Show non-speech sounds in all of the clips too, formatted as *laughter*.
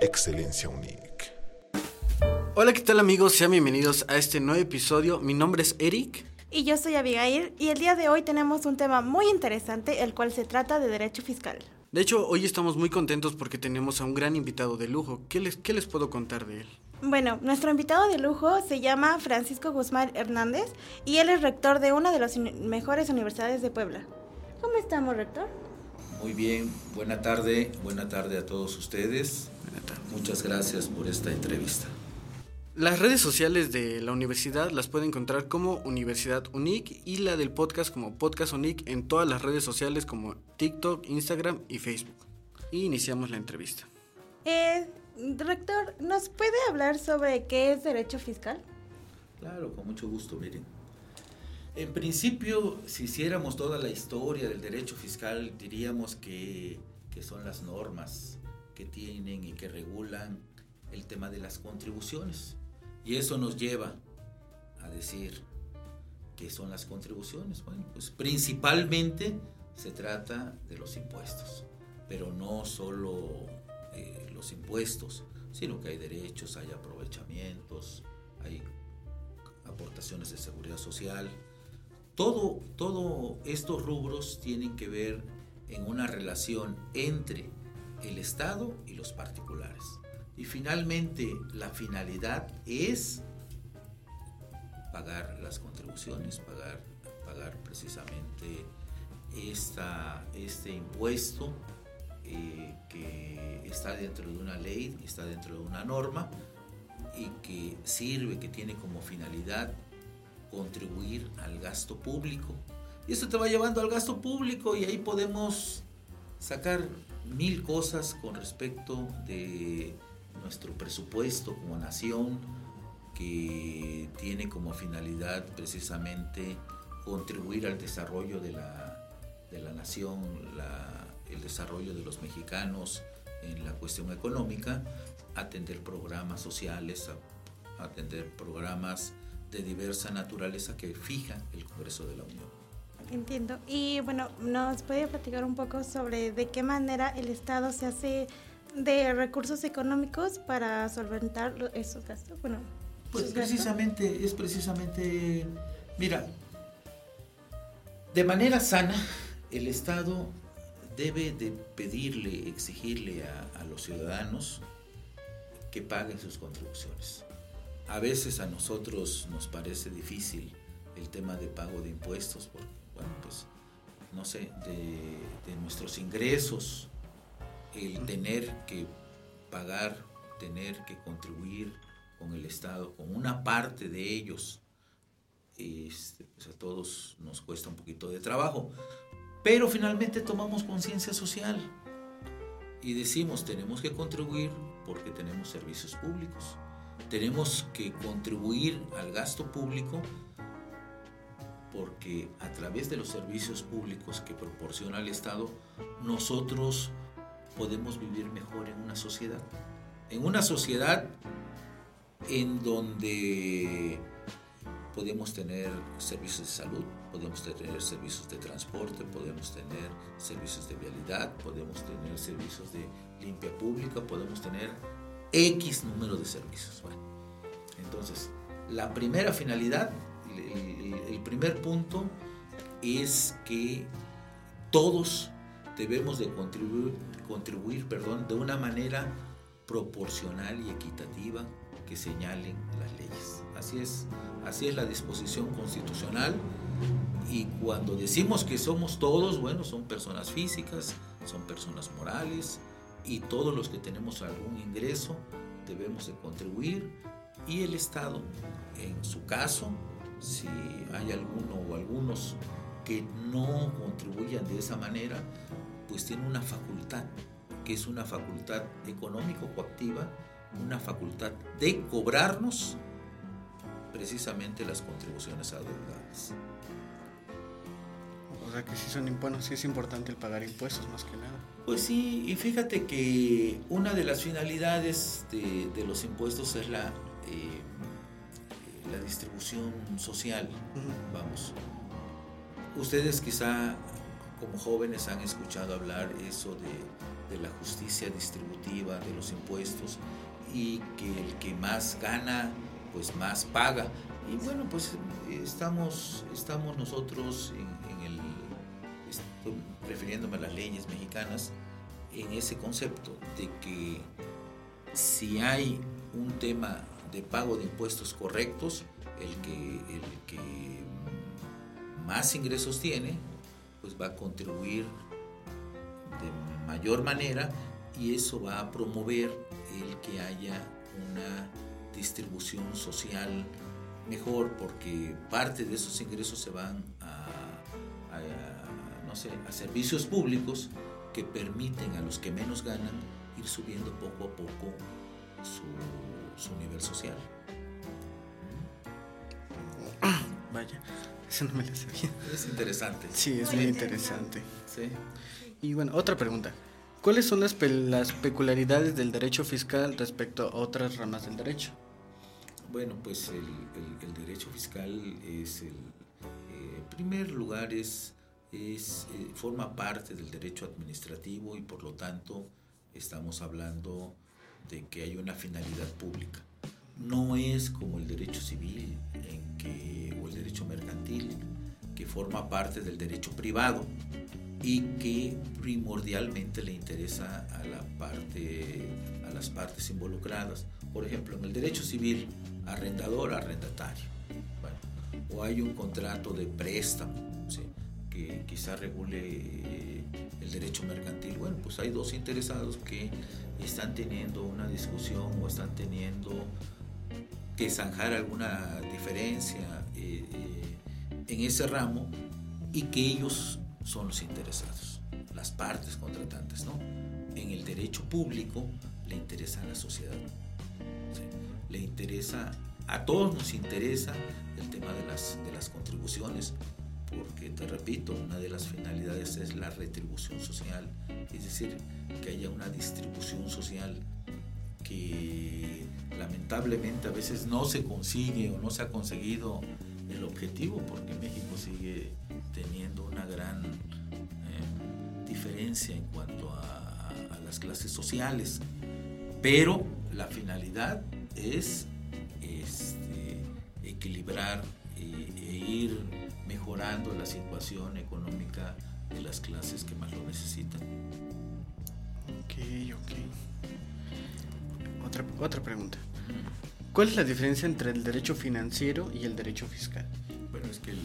Excelencia UNIC. Hola, ¿qué tal amigos? Sean bienvenidos a este nuevo episodio. Mi nombre es Eric. Y yo soy Abigail y el día de hoy tenemos un tema muy interesante, el cual se trata de derecho fiscal. De hecho, hoy estamos muy contentos porque tenemos a un gran invitado de lujo. ¿Qué les, qué les puedo contar de él? Bueno, nuestro invitado de lujo se llama Francisco Guzmán Hernández y él es rector de una de las mejores universidades de Puebla. ¿Cómo estamos, rector? Muy bien, buena tarde, buena tarde a todos ustedes. Muchas gracias por esta entrevista. Las redes sociales de la universidad las pueden encontrar como Universidad UNIC y la del podcast como Podcast UNIC en todas las redes sociales como TikTok, Instagram y Facebook. Y iniciamos la entrevista. Eh, rector, ¿nos puede hablar sobre qué es derecho fiscal? Claro, con mucho gusto, miren. En principio, si hiciéramos toda la historia del derecho fiscal, diríamos que, que son las normas que tienen y que regulan el tema de las contribuciones. Y eso nos lleva a decir qué son las contribuciones. Bueno, pues principalmente se trata de los impuestos, pero no solo eh, los impuestos, sino que hay derechos, hay aprovechamientos, hay aportaciones de seguridad social. Todo, todo estos rubros tienen que ver en una relación entre el Estado y los particulares. Y finalmente la finalidad es pagar las contribuciones, pagar, pagar precisamente esta, este impuesto eh, que está dentro de una ley, está dentro de una norma y que sirve, que tiene como finalidad contribuir al gasto público. Y esto te va llevando al gasto público y ahí podemos sacar mil cosas con respecto de nuestro presupuesto como nación, que tiene como finalidad precisamente contribuir al desarrollo de la, de la nación, el desarrollo de los mexicanos en la cuestión económica, atender programas sociales, atender programas de diversa naturaleza que fija el Congreso de la Unión. Entiendo. Y bueno, ¿nos puede platicar un poco sobre de qué manera el Estado se hace de recursos económicos para solventar esos gastos? Bueno, Pues gastos. precisamente, es precisamente, mira, de manera sana, el Estado debe de pedirle, exigirle a, a los ciudadanos que paguen sus contribuciones. A veces a nosotros nos parece difícil el tema de pago de impuestos, porque, bueno, pues, no sé, de, de nuestros ingresos, el tener que pagar, tener que contribuir con el Estado, con una parte de ellos, este, pues a todos nos cuesta un poquito de trabajo. Pero finalmente tomamos conciencia social y decimos, tenemos que contribuir porque tenemos servicios públicos. Tenemos que contribuir al gasto público porque a través de los servicios públicos que proporciona el Estado, nosotros podemos vivir mejor en una sociedad. En una sociedad en donde podemos tener servicios de salud, podemos tener servicios de transporte, podemos tener servicios de vialidad, podemos tener servicios de limpia pública, podemos tener X número de servicios. Bueno, entonces, la primera finalidad, el, el- primer punto es que todos debemos de contribuir, contribuir perdón, de una manera proporcional y equitativa que señalen las leyes. Así es, así es la disposición constitucional y cuando decimos que somos todos, bueno, son personas físicas, son personas morales y todos los que tenemos algún ingreso debemos de contribuir y el Estado, en su caso, si hay alguno o algunos que no contribuyan de esa manera, pues tiene una facultad, que es una facultad económico-coactiva, una facultad de cobrarnos precisamente las contribuciones adeudadas. O sea que sí son bueno, sí es importante el pagar impuestos más que nada. Pues sí, y fíjate que una de las finalidades de, de los impuestos es la, eh, la distribución social, vamos. Ustedes quizá como jóvenes han escuchado hablar eso de de la justicia distributiva, de los impuestos, y que el que más gana, pues más paga. Y bueno, pues estamos, estamos nosotros en, el, refiriéndome a las leyes mexicanas, en ese concepto de que si hay un tema de pago de impuestos correctos, el que, el que más ingresos tiene, pues va a contribuir de mayor manera y eso va a promover el que haya una distribución social mejor porque parte de esos ingresos se van a, no sé, a servicios públicos que permiten a los que menos ganan ir subiendo poco a poco su, su nivel social. Vaya, eso no me lo sabía. Es interesante. Sí, es muy interesante. Sí. Y bueno, otra pregunta. ¿Cuáles son las, las peculiaridades del derecho fiscal respecto a otras ramas del derecho? Bueno, pues el, derecho fiscal es el eh, primer lugar es, es eh, forma parte del derecho administrativo y por lo tanto estamos hablando de que hay una finalidad pública. No es como el derecho civil o el derecho mercantil que forma parte del derecho privado y que primordialmente le interesa a la parte a las partes involucradas. Por ejemplo en el derecho civil arrendador arrendatario. O hay un contrato de préstamo que quizá regule eh, el derecho mercantil. Bueno pues hay dos interesados que están teniendo una discusión o están teniendo que zanjar alguna diferencia eh, eh, en ese ramo y que ellos son los interesados, las partes contratantes, ¿no? En el derecho público le interesa a la sociedad, le interesa, a todos nos interesa el tema de las, de las contribuciones, porque te repito, una de las finalidades es la retribución social, es decir, que haya una distribución social que lamentablemente a veces no se consigue o no se ha conseguido el objetivo, porque México sigue teniendo una gran eh, diferencia en cuanto a, las clases sociales, pero la finalidad es este, equilibrar e, e, ir mejorando la situación económica de las clases que más lo necesitan. Ok, ok. Otra, otra pregunta. ¿Cuál es la diferencia entre el derecho financiero y el derecho fiscal? Bueno, es que el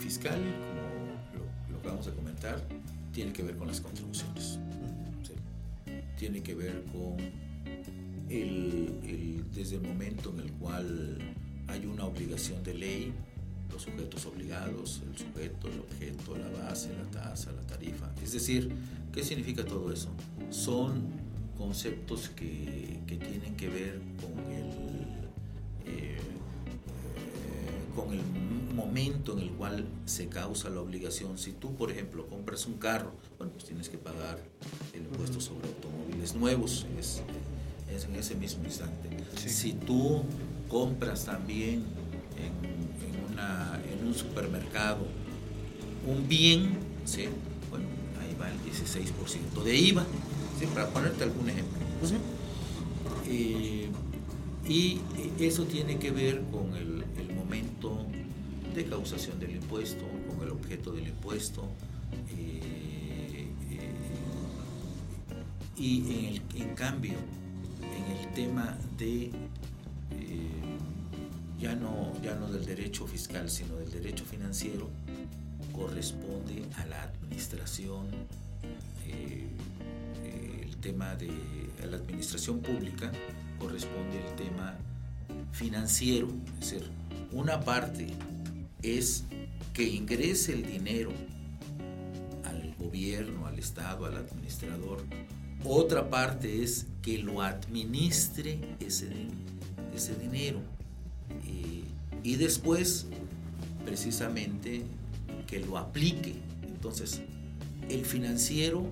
fiscal, como lo, que vamos a comentar, tiene que ver con las contribuciones. Tiene que ver con el, desde el momento en el cual hay una obligación de ley, los sujetos obligados, el sujeto, el objeto, la base, la tasa, la tarifa. Es decir, ¿qué significa todo eso? Son conceptos que, que tienen que ver con el, eh, eh, con el momento en el cual se causa la obligación. Si tú, por ejemplo, compras un carro, bueno, pues tienes que pagar el impuesto sobre automóviles nuevos, es, en ese mismo instante. Si tú compras también en, una, en, un supermercado un bien, ¿sí? bueno, ahí va el 16% de IVA, para ponerte algún ejemplo. Eh, y eso tiene que ver con el, el momento de causación del impuesto, con el objeto del impuesto. Eh, eh, y en, cambio, en el tema de, ya, no, ya no del derecho fiscal, sino del derecho financiero, corresponde a la administración, tema de la administración pública corresponde al tema financiero, es decir, una parte es que ingrese el dinero al gobierno, al Estado, al administrador. Otra parte es que lo administre ese, ese dinero. y después, precisamente, que lo aplique. Entonces, el financiero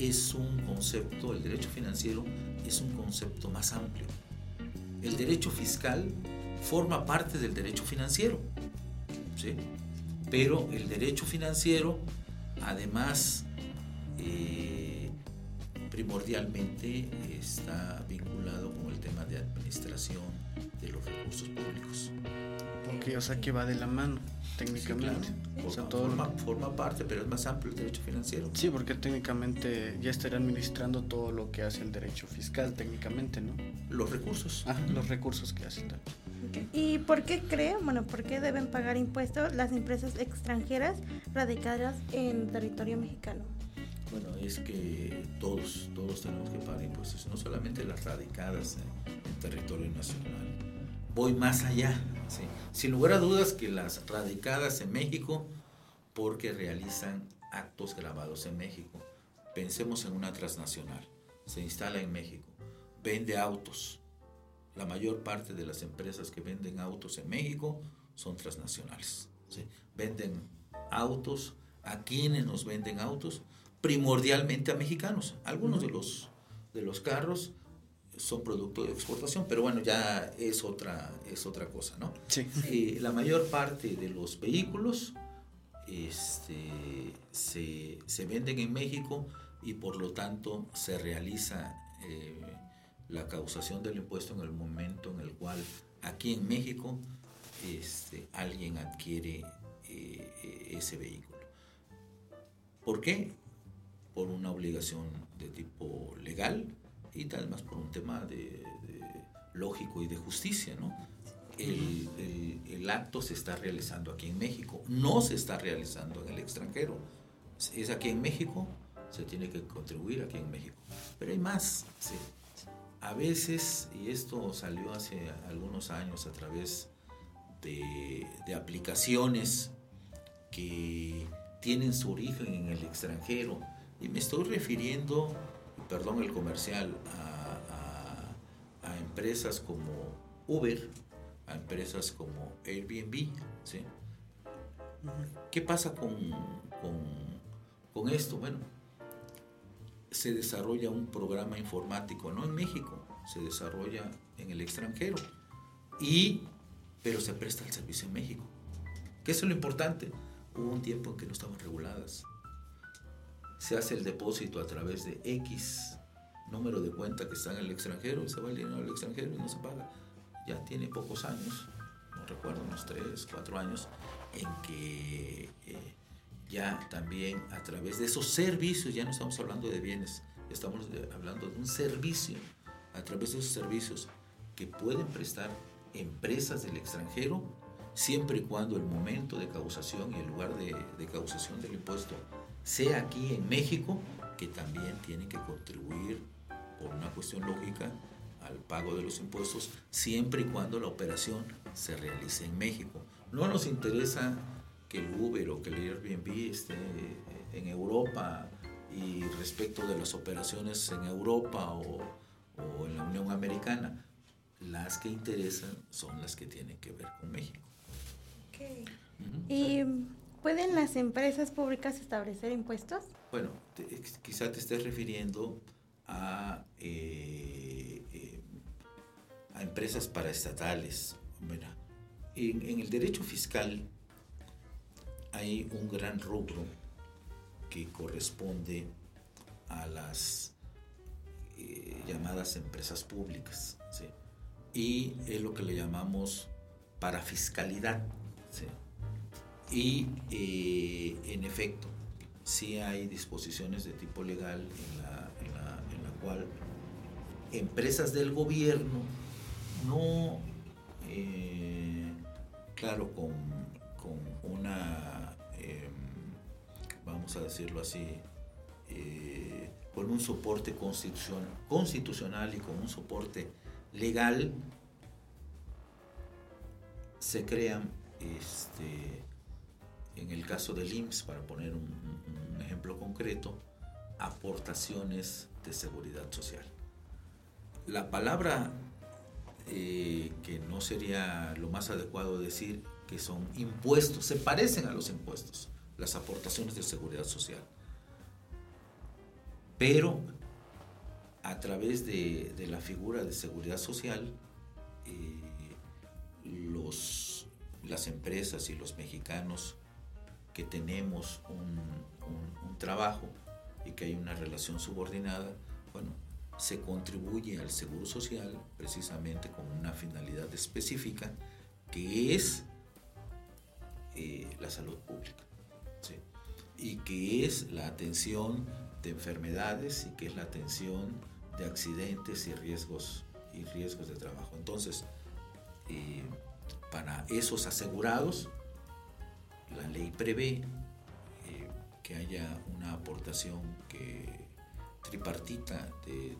es un concepto, el derecho financiero es un concepto más amplio. El derecho fiscal forma parte del derecho financiero. Pero el derecho financiero, además, eh, primordialmente está vinculado con el tema de administración de los recursos públicos. Ok, o sea que va de la mano, técnicamente. o sea, todo forma, forma, parte, pero es más amplio el derecho financiero. Sí, porque técnicamente ya estaría administrando todo lo que hace el derecho fiscal, técnicamente, ¿no? Los recursos. Ah, los recursos que hacen. ¿Y por qué creen, bueno, por qué deben pagar impuestos las empresas extranjeras radicadas en territorio mexicano? Bueno, es que todos, todos tenemos que pagar impuestos, no solamente las radicadas en, territorio nacional. Voy más allá, sin lugar a dudas que las radicadas en México, porque realizan actos grabados en México. Pensemos en una transnacional, se instala en México, vende autos. La mayor parte de las empresas que venden autos en México son transnacionales. Venden autos, a quienes nos venden autos, primordialmente a mexicanos. Algunos de, los, de los carros son producto de exportación, pero bueno, ya es otra, es otra cosa, ¿no? Sí. Eh, la mayor parte de los vehículos este, se, venden en México y por lo tanto se realiza eh, la causación del impuesto en el momento en el cual aquí en México este, alguien adquiere eh, ese vehículo. ¿Por qué? por una obligación de tipo legal y tal más por un tema de, lógico y de justicia, ¿no? El, el, acto se está realizando aquí en México, no se está realizando en el extranjero. Es aquí en México, se tiene que contribuir aquí en México. Pero hay más. A veces, y esto salió hace algunos años a través de, de aplicaciones que tienen su origen en el extranjero, y me estoy refiriendo, perdón el comercial, a, empresas como Uber, a empresas como Airbnb. ¿sí? ¿Qué pasa con, con, esto? Bueno, se desarrolla un programa informático, no en México, se desarrolla en el extranjero, y, pero se presta el servicio en México. ¿Qué es lo importante? Hubo un tiempo en que no estaban reguladas se hace el depósito a través de X número de cuenta que está en el extranjero y se va el dinero al extranjero y no se paga. Ya tiene pocos años, no recuerdo, unos 3, 4 años, en que eh, ya también a través de esos servicios, ya no estamos hablando de bienes, estamos hablando de un servicio, a través de esos servicios que pueden prestar empresas del extranjero, siempre y cuando el momento de causación y el lugar de, de causación del impuesto sea aquí en México, que también tienen que contribuir por una cuestión lógica al pago de los impuestos, siempre y cuando la operación se realice en México. No nos interesa que el Uber o que el Airbnb esté en Europa y respecto de las operaciones en Europa o, en la Unión Americana, las que interesan son las que tienen que ver con México. Okay. Y ¿Pueden las empresas públicas establecer impuestos? Bueno, quizá te estés refiriendo a, eh, eh, empresas paraestatales. Mira, en, el derecho fiscal hay un gran rubro que corresponde a las eh, llamadas empresas públicas. Y es lo que le llamamos parafiscalidad. ¿sí? Y eh, en efecto, sí hay disposiciones de tipo legal en la, en la, cual empresas del gobierno no, eh, claro, con, con una, em, vamos a decirlo así, eh, con un soporte constitucional, constitucional y con un soporte legal, se crean este, en el caso del IMSS, para poner un, ejemplo concreto, aportaciones de seguridad social. La palabra eh, que no sería lo más adecuado decir que son impuestos, se parecen a los impuestos, las aportaciones de seguridad social. Pero a través de, la figura de seguridad social, eh, los, las empresas y los mexicanos que tenemos un, trabajo y que hay una relación subordinada, Bueno, se contribuye al seguro social precisamente con una finalidad específica que es eh, la salud pública y que es la atención de enfermedades y que es la atención de accidentes y riesgos y riesgos de trabajo. Entonces, eh, para esos asegurados, la ley prevé eh, que haya una aportación que, tripartita de,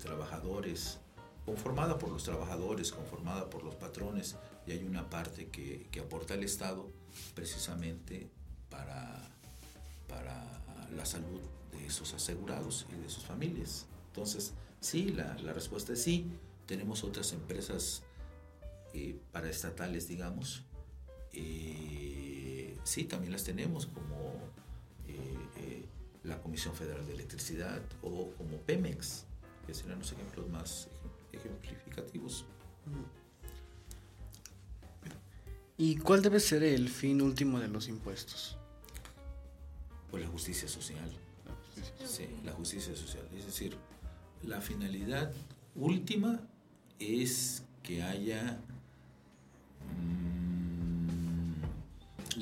trabajadores, conformada por los trabajadores, conformada por los patrones, y hay una parte que, aporta el Estado precisamente para, para la salud de esos asegurados y de sus familias. Entonces, sí, la, la respuesta es sí. Tenemos otras empresas eh, paraestatales, digamos. Eh, sí, también las tenemos, como eh, la Comisión Federal de Electricidad o como Pemex, que serán los ejemplos más ejemplificativos. ¿Y cuál debe ser el fin último de los impuestos? Pues la justicia social. Sí, la justicia social. Es decir, la finalidad última es que haya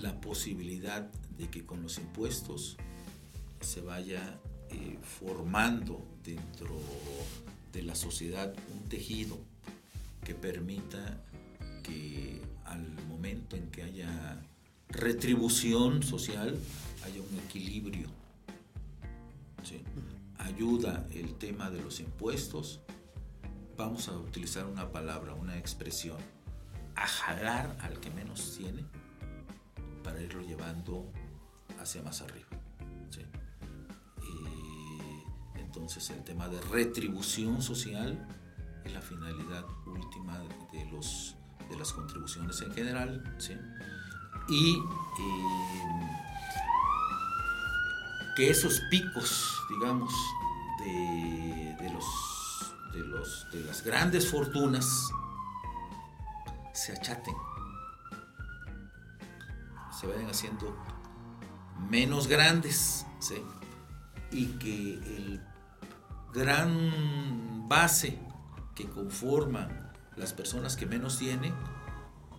la posibilidad de que con los impuestos se vaya eh, formando dentro de la sociedad un tejido que permita que al momento en que haya retribución social haya un equilibrio. Ayuda el tema de los impuestos vamos a utilizar una palabra, una expresión, a jalar al que menos tiene para irlo llevando hacia más arriba. entonces el tema de retribución social es la finalidad última de, los, de las contribuciones en general. Y eh, que esos picos, digamos, de los de, los, de las grandes fortunas se achaten, se vayan haciendo menos grandes, y que el gran base que conforman las personas que menos tienen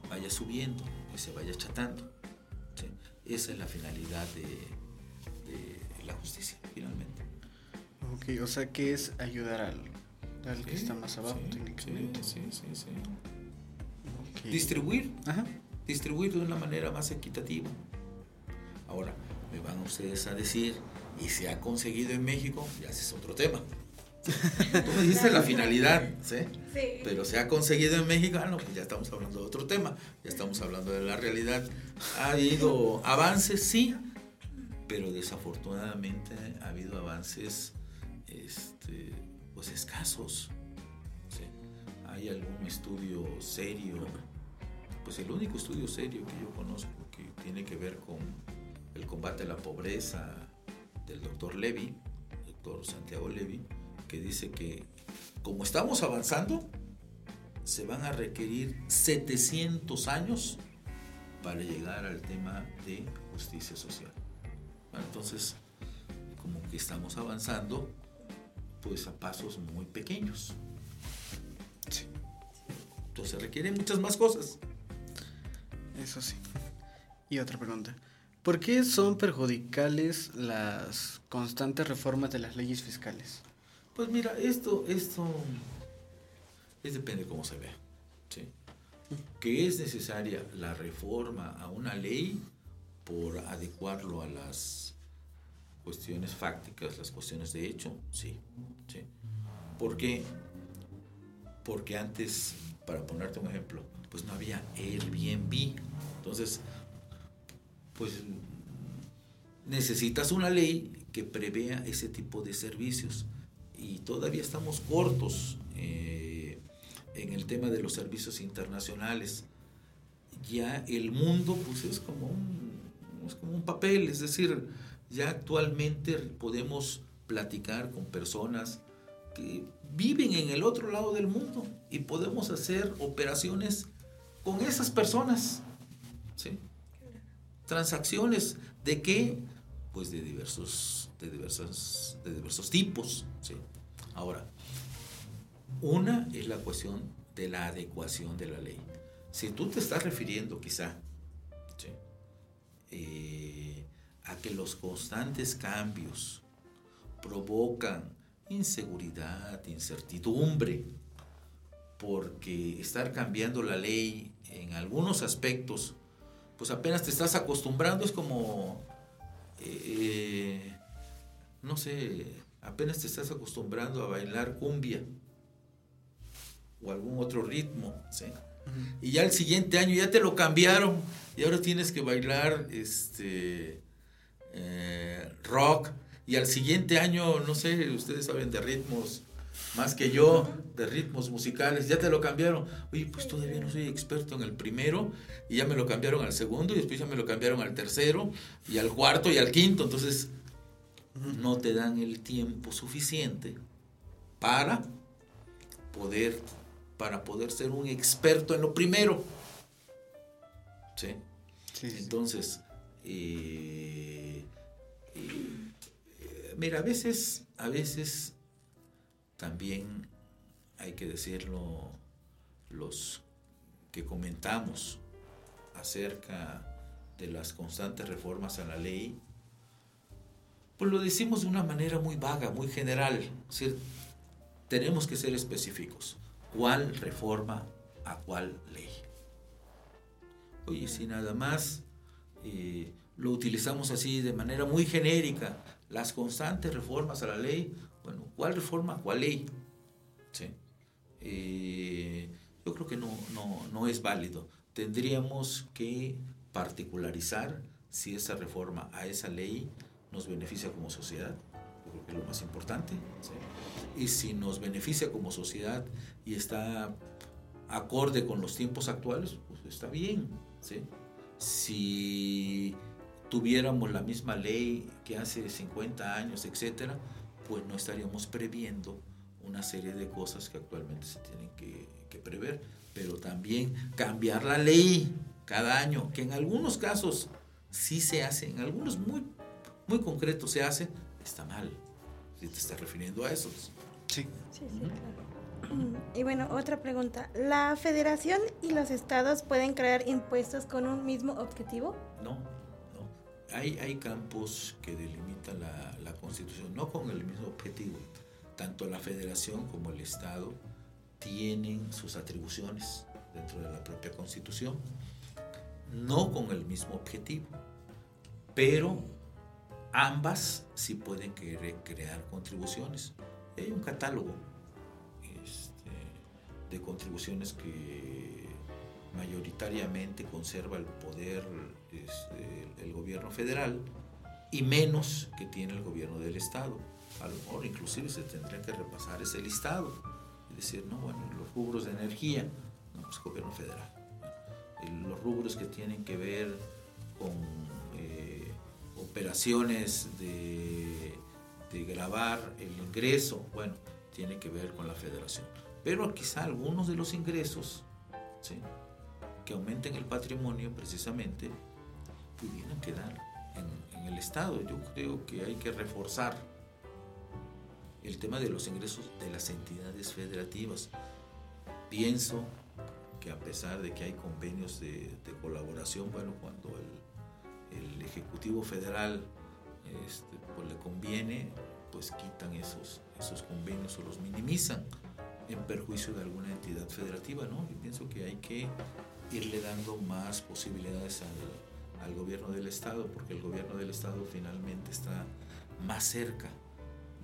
vaya subiendo y se vaya achatando. Esa es la finalidad de, de la justicia, finalmente. Ok, o sea que es ayudar al al que está más abajo técnicamente. Sí, sí, sí. Distribuir. Distribuir de una manera más equitativa. Ahora, me van ustedes a decir, y se ha conseguido en México, ya ese es otro tema. Tú me dices la finalidad, ¿sí? Sí. Pero se ha conseguido en México, ah, no, pues ya estamos hablando de otro tema, ya estamos hablando de la realidad. Ha habido avances, sí, pero desafortunadamente ha habido avances este, pues escasos. ¿Hay algún estudio serio? Pues el único estudio serio que yo conozco que tiene que ver con el combate a la pobreza del doctor Levy, doctor Santiago Levy, que dice que como estamos avanzando, se van a requerir 700 años para llegar al tema de justicia social. entonces, como que estamos avanzando, pues a pasos muy pequeños. Entonces requieren muchas más cosas. Eso sí. Y otra pregunta. ¿Por qué son perjudicales las constantes reformas de las leyes fiscales? Pues mira, esto, esto es depende de cómo se vea. ¿sí? Que es necesaria la reforma a una ley por adecuarlo a las cuestiones fácticas, las cuestiones de hecho, sí. sí. ¿Por qué? Porque antes, para ponerte un ejemplo, pues no había Airbnb. Entonces, pues necesitas una ley que prevea ese tipo de servicios. Y todavía estamos cortos eh, en el tema de los servicios internacionales. Ya el mundo pues es como es como un papel, es decir, ya actualmente podemos platicar con personas que viven en el otro lado del mundo y podemos hacer operaciones con esas personas. ¿sí? Transacciones de qué? Pues de diversos, de diversos, de diversos tipos. ¿sí? Ahora, una es la cuestión de la adecuación de la ley. Si tú te estás refiriendo quizá eh, a que los constantes cambios provocan inseguridad, incertidumbre, porque estar cambiando la ley en algunos aspectos, pues apenas te estás acostumbrando, es como, eh, no sé, apenas te estás acostumbrando a bailar cumbia o algún otro ritmo, ¿sí? Y ya el siguiente año ya te lo cambiaron y ahora tienes que bailar este eh, rock y al siguiente año, no sé, ustedes saben de ritmos más que yo, de ritmos musicales, ya te lo cambiaron. Oye, pues todavía no soy experto en el primero y ya me lo cambiaron al segundo y después ya me lo cambiaron al tercero y al cuarto y al quinto. Entonces, no te dan el tiempo suficiente para poder para poder ser un experto en lo primero. ¿Sí? Entonces, eh, eh, mira, a veces, a veces también hay que decirlo, los que comentamos acerca de las constantes reformas a la ley, pues lo decimos de una manera muy vaga, muy general. tenemos que ser específicos cuál reforma a cuál ley. Oye, si nada más eh, lo utilizamos así de manera muy genérica, las constantes reformas a la ley, bueno, ¿cuál reforma cuál ley? Eh, yo creo que no, no es válido. Tendríamos que particularizar si esa reforma a esa ley nos beneficia como sociedad, yo creo que es lo más importante. Y si nos beneficia como sociedad y está acorde con los tiempos actuales, pues está bien. Si tuviéramos la misma ley que hace 50 años, etcétera, pues no estaríamos previendo una serie de cosas que actualmente se tienen que, que prever. Pero también cambiar la ley cada año, que en algunos casos sí se hace, en algunos muy, muy concretos se hace, está mal. Si te estás refiriendo a eso. Sí. Sí, sí, claro. *clears throat* Y bueno, otra pregunta. ¿La federación y los estados pueden crear impuestos con un mismo objetivo? No, no. Hay, campos que delimita la, Constitución, no con el mismo objetivo. Tanto la federación como el estado tienen sus atribuciones dentro de la propia Constitución, no con el mismo objetivo, pero ambas sí pueden crear contribuciones. Hay un catálogo este, de contribuciones que mayoritariamente conserva el poder este, el, gobierno federal y menos que tiene el gobierno del estado. A lo mejor inclusive se tendría que repasar ese listado y decir, no, bueno, los rubros de energía, no, pues gobierno federal. Los rubros que tienen que ver con eh, operaciones de grabar el ingreso, bueno, tiene que ver con la federación. Pero quizá algunos de los ingresos que aumenten el patrimonio precisamente pudieran quedar en, en el Estado. Yo creo que hay que reforzar el tema de los ingresos de las entidades federativas. Pienso que a pesar de que hay convenios de, de colaboración, bueno, cuando el, el Ejecutivo Federal este, pues le conviene, pues quitan esos, esos convenios o los minimizan en perjuicio de alguna entidad federativa, ¿no? Yo pienso que hay que irle dando más posibilidades al, al gobierno del Estado, porque el gobierno del Estado finalmente está más cerca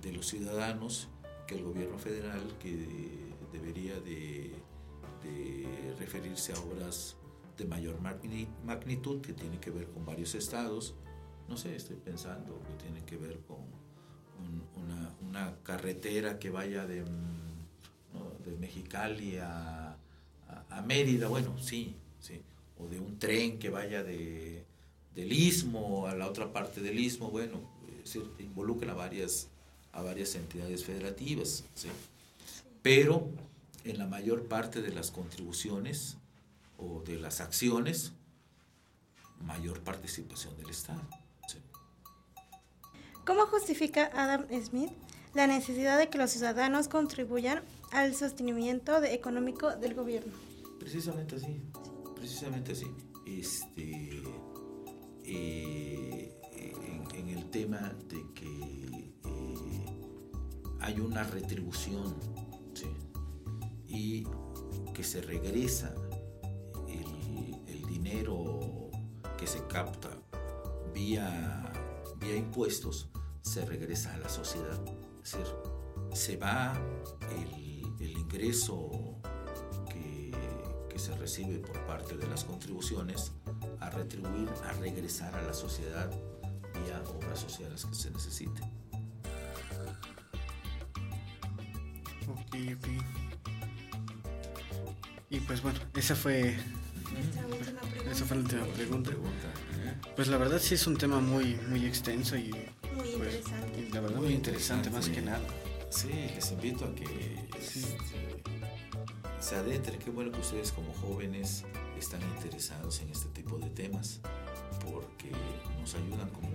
de los ciudadanos que el gobierno federal, que debería de, referirse a obras de mayor magnitud que tiene que ver con varios estados, no sé, estoy pensando que tiene que ver con una, carretera que vaya de, de Mexicali a, a, Mérida, bueno, sí, sí, o de un tren que vaya de, del istmo a la otra parte del istmo, bueno, se involucra a varias, a varias entidades federativas, ¿sí? pero en la mayor parte de las contribuciones o de las acciones, mayor participación del Estado. ¿Cómo justifica Adam Smith la necesidad de que los ciudadanos contribuyan al sostenimiento de- económico del gobierno. Precisamente así, precisamente así. Este, eh, en, el tema de que eh, hay una retribución y que se regresa el, dinero que se capta vía, vía impuestos, se regresa a la sociedad. Es decir, se va el, ingreso que, se recibe por parte de las contribuciones retribuir, a regresar a la sociedad vía obras sociales que se necesiten. Ok, ok. Y pues bueno, esa fue, esa fue la última pregunta. ¿eh? Pues la verdad sí es un tema muy, muy extenso y, Muy pues, interesante. y la verdad muy interesante más que nada. Sí, les invito a que Sí. este, se adentren. Qué bueno que ustedes como jóvenes están interesados en este tipo de temas porque nos ayudan como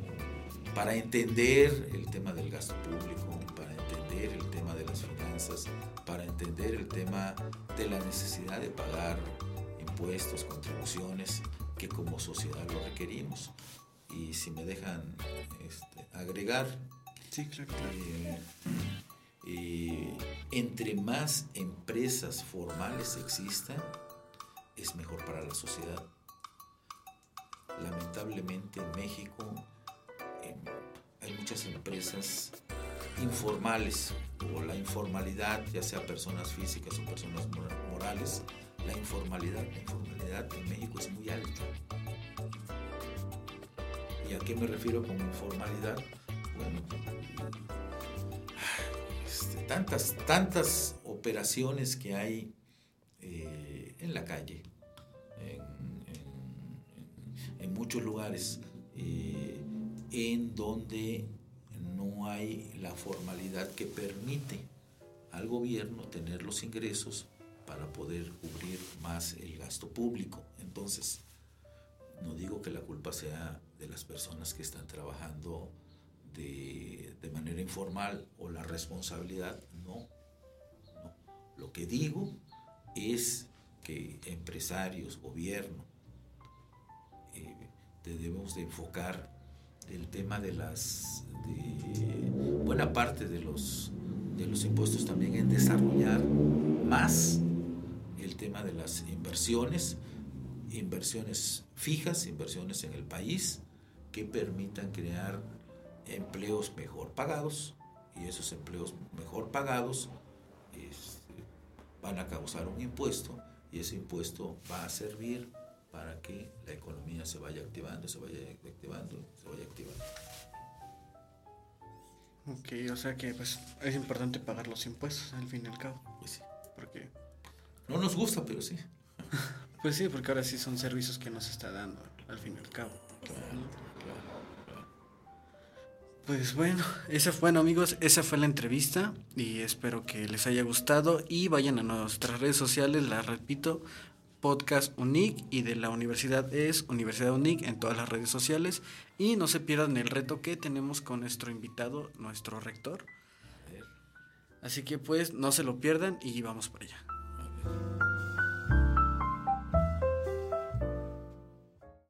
para entender el tema del gasto público, para entender el tema de las finanzas, para entender el tema de la necesidad de pagar impuestos, contribuciones que como sociedad lo requerimos. Y si me dejan este, agregar, Sí, claro, eh, eh, entre más empresas formales existan, es mejor para la sociedad. Lamentablemente en México hay muchas empresas informales o la informalidad, ya sea personas físicas o personas mora- morales, la informalidad, la informalidad en México es muy alta. ¿Y a qué me refiero con informalidad? Bueno, este, tantas, tantas operaciones que hay eh, en la calle, en- muchos lugares, eh, en donde no hay la formalidad que permite al gobierno tener los ingresos para poder cubrir más el gasto público. Entonces, no digo que la culpa sea de las personas que están trabajando de, de manera informal o la responsabilidad, no. Lo que digo es que empresarios, gobierno, debemos de enfocar el tema de las, de buena parte de los, de los impuestos también en desarrollar más el tema de las inversiones, inversiones fijas, inversiones en el país, que permitan crear empleos mejor pagados. Y esos empleos mejor pagados este, van a causar un impuesto y ese impuesto va a servir para que la economía se vaya activando, se vaya activando, se vaya activando. Ok, o sea que pues es importante pagar los impuestos al fin y al cabo. Pues sí. Porque, No nos gusta, pero sí. *laughs* pues sí, porque ahora sí son servicios que nos está dando al fin y al cabo. Pues bueno, esa fue, bueno amigos, esa fue la entrevista y espero que les haya gustado y vayan a nuestras redes sociales, la repito, podcast UNIC y de la universidad es Universidad UNIC en todas las redes sociales y no se pierdan el reto que tenemos con nuestro invitado, nuestro rector. Así que pues no se lo pierdan y vamos por allá.